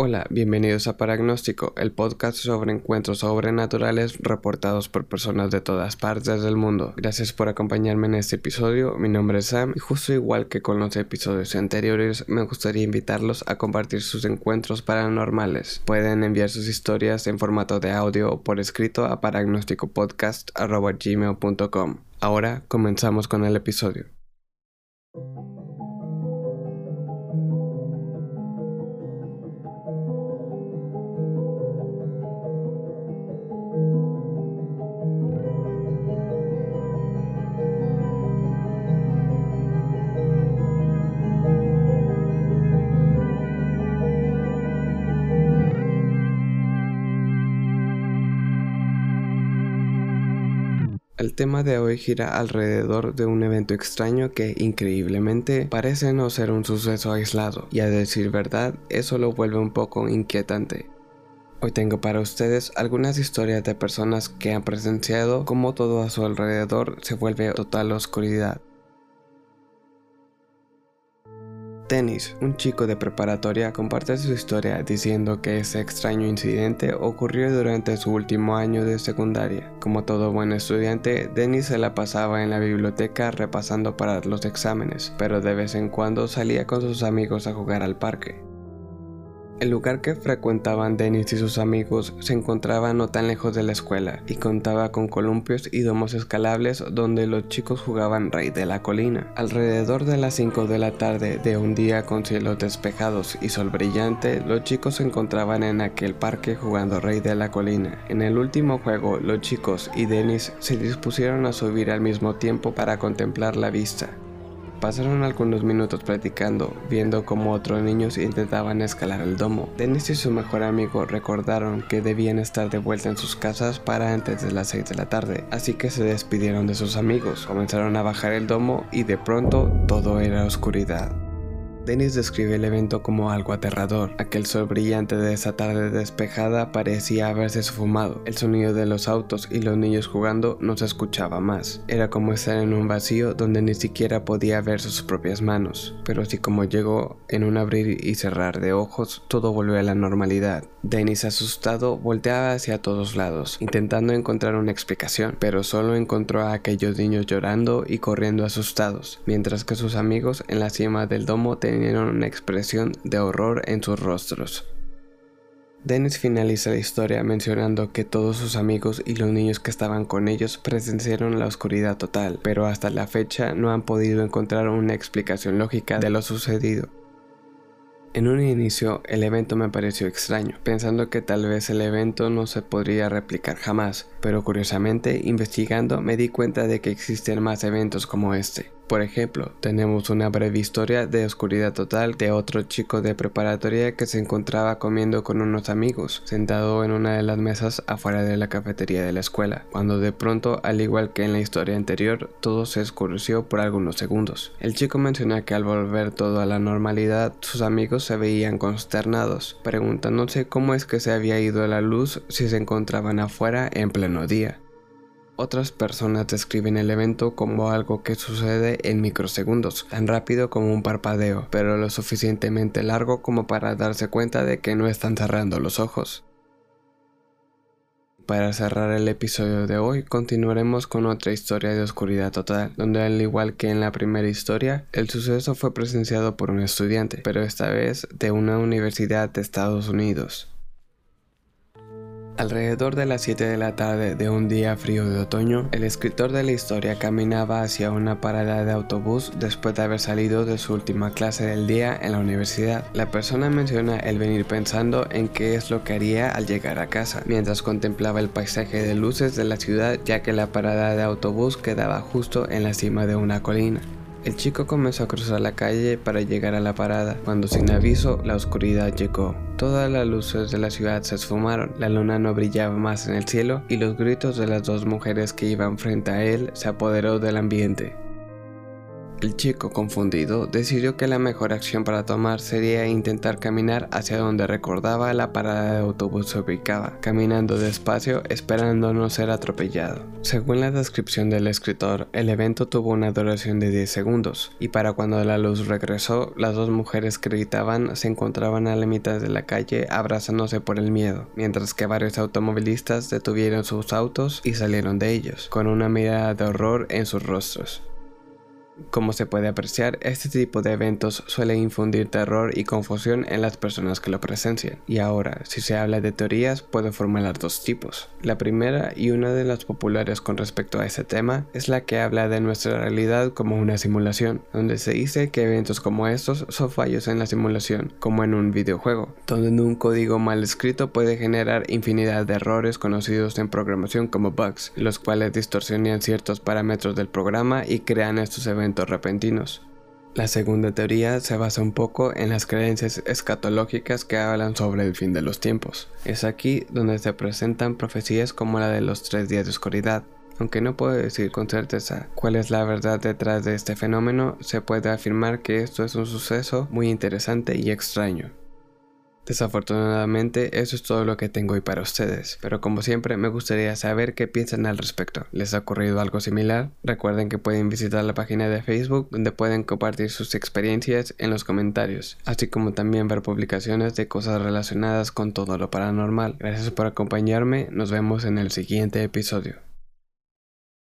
Hola, bienvenidos a Paragnóstico, el podcast sobre encuentros sobrenaturales reportados por personas de todas partes del mundo. Gracias por acompañarme en este episodio, mi nombre es Sam y justo igual que con los episodios anteriores me gustaría invitarlos a compartir sus encuentros paranormales. Pueden enviar sus historias en formato de audio o por escrito a paragnósticopodcast.gmail.com. Ahora comenzamos con el episodio. El tema de hoy gira alrededor de un evento extraño que increíblemente parece no ser un suceso aislado y a decir verdad eso lo vuelve un poco inquietante. Hoy tengo para ustedes algunas historias de personas que han presenciado cómo todo a su alrededor se vuelve total oscuridad. Dennis, un chico de preparatoria, comparte su historia diciendo que ese extraño incidente ocurrió durante su último año de secundaria. Como todo buen estudiante, Dennis se la pasaba en la biblioteca repasando para los exámenes, pero de vez en cuando salía con sus amigos a jugar al parque. El lugar que frecuentaban Dennis y sus amigos se encontraba no tan lejos de la escuela y contaba con columpios y domos escalables donde los chicos jugaban Rey de la Colina. Alrededor de las 5 de la tarde de un día con cielos despejados y sol brillante, los chicos se encontraban en aquel parque jugando Rey de la Colina. En el último juego, los chicos y Dennis se dispusieron a subir al mismo tiempo para contemplar la vista. Pasaron algunos minutos platicando, viendo cómo otros niños intentaban escalar el domo. Dennis y su mejor amigo recordaron que debían estar de vuelta en sus casas para antes de las 6 de la tarde, así que se despidieron de sus amigos, comenzaron a bajar el domo y de pronto todo era oscuridad. Dennis describe el evento como algo aterrador. Aquel sol brillante de esa tarde despejada parecía haberse esfumado. El sonido de los autos y los niños jugando no se escuchaba más. Era como estar en un vacío donde ni siquiera podía ver sus propias manos. Pero así como llegó, en un abrir y cerrar de ojos, todo volvió a la normalidad. Dennis, asustado, volteaba hacia todos lados, intentando encontrar una explicación, pero solo encontró a aquellos niños llorando y corriendo asustados, mientras que sus amigos en la cima del domo tenían tenieron una expresión de horror en sus rostros. Dennis finaliza la historia mencionando que todos sus amigos y los niños que estaban con ellos presenciaron la oscuridad total, pero hasta la fecha no han podido encontrar una explicación lógica de lo sucedido. En un inicio el evento me pareció extraño, pensando que tal vez el evento no se podría replicar jamás, pero curiosamente investigando me di cuenta de que existen más eventos como este. Por ejemplo, tenemos una breve historia de oscuridad total de otro chico de preparatoria que se encontraba comiendo con unos amigos, sentado en una de las mesas afuera de la cafetería de la escuela, cuando de pronto, al igual que en la historia anterior, todo se escureció por algunos segundos. El chico menciona que al volver todo a la normalidad, sus amigos se veían consternados, preguntándose cómo es que se había ido la luz si se encontraban afuera en pleno día. Otras personas describen el evento como algo que sucede en microsegundos, tan rápido como un parpadeo, pero lo suficientemente largo como para darse cuenta de que no están cerrando los ojos. Para cerrar el episodio de hoy, continuaremos con otra historia de oscuridad total, donde al igual que en la primera historia, el suceso fue presenciado por un estudiante, pero esta vez de una universidad de Estados Unidos. Alrededor de las 7 de la tarde de un día frío de otoño, el escritor de la historia caminaba hacia una parada de autobús después de haber salido de su última clase del día en la universidad. La persona menciona el venir pensando en qué es lo que haría al llegar a casa, mientras contemplaba el paisaje de luces de la ciudad ya que la parada de autobús quedaba justo en la cima de una colina. El chico comenzó a cruzar la calle para llegar a la parada, cuando sin aviso la oscuridad llegó. Todas las luces de la ciudad se esfumaron, la luna no brillaba más en el cielo y los gritos de las dos mujeres que iban frente a él se apoderó del ambiente. El chico, confundido, decidió que la mejor acción para tomar sería intentar caminar hacia donde recordaba la parada de autobús se ubicaba, caminando despacio esperando no ser atropellado. Según la descripción del escritor, el evento tuvo una duración de 10 segundos, y para cuando la luz regresó, las dos mujeres que gritaban se encontraban a la mitad de la calle abrazándose por el miedo, mientras que varios automovilistas detuvieron sus autos y salieron de ellos, con una mirada de horror en sus rostros. Como se puede apreciar, este tipo de eventos suele infundir terror y confusión en las personas que lo presencian. Y ahora, si se habla de teorías, puedo formular dos tipos. La primera, y una de las populares con respecto a ese tema, es la que habla de nuestra realidad como una simulación, donde se dice que eventos como estos son fallos en la simulación, como en un videojuego, donde un código mal escrito puede generar infinidad de errores conocidos en programación como bugs, los cuales distorsionan ciertos parámetros del programa y crean estos repentinos. La segunda teoría se basa un poco en las creencias escatológicas que hablan sobre el fin de los tiempos. Es aquí donde se presentan profecías como la de los tres días de oscuridad. Aunque no puedo decir con certeza cuál es la verdad detrás de este fenómeno, se puede afirmar que esto es un suceso muy interesante y extraño. Desafortunadamente, eso es todo lo que tengo hoy para ustedes, pero como siempre me gustaría saber qué piensan al respecto. ¿Les ha ocurrido algo similar? Recuerden que pueden visitar la página de Facebook donde pueden compartir sus experiencias en los comentarios, así como también ver publicaciones de cosas relacionadas con todo lo paranormal. Gracias por acompañarme, nos vemos en el siguiente episodio.